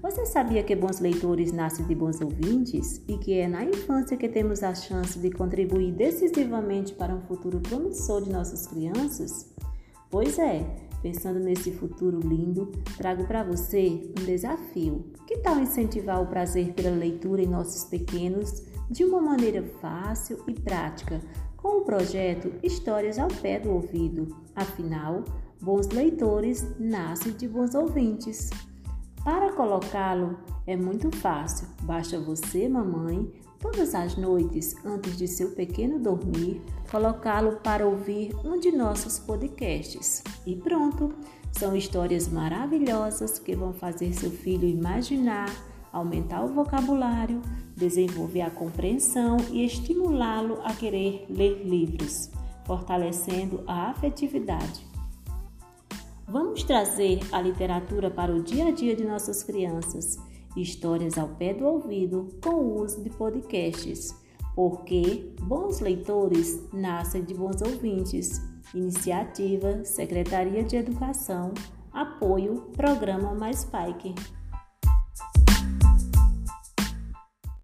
Você sabia que bons leitores nascem de bons ouvintes e que é na infância que temos a chance de contribuir decisivamente para um futuro promissor de nossas crianças? Pois é, pensando nesse futuro lindo, trago para você um desafio. Que tal incentivar o prazer pela leitura em nossos pequenos de uma maneira fácil e prática, com o projeto Histórias ao Pé do Ouvido? Afinal, bons leitores nascem de bons ouvintes. Colocá-lo é muito fácil, basta você, mamãe, todas as noites antes de seu pequeno dormir, colocá-lo para ouvir um de nossos podcasts. E pronto! São histórias maravilhosas que vão fazer seu filho imaginar, aumentar o vocabulário, desenvolver a compreensão e estimulá-lo a querer ler livros, fortalecendo a afetividade. Vamos trazer a literatura para o dia a dia de nossas crianças, histórias ao pé do ouvido com o uso de podcasts, porque bons leitores nascem de bons ouvintes. Iniciativa Secretaria de Educação, apoio Programa Mais Pike.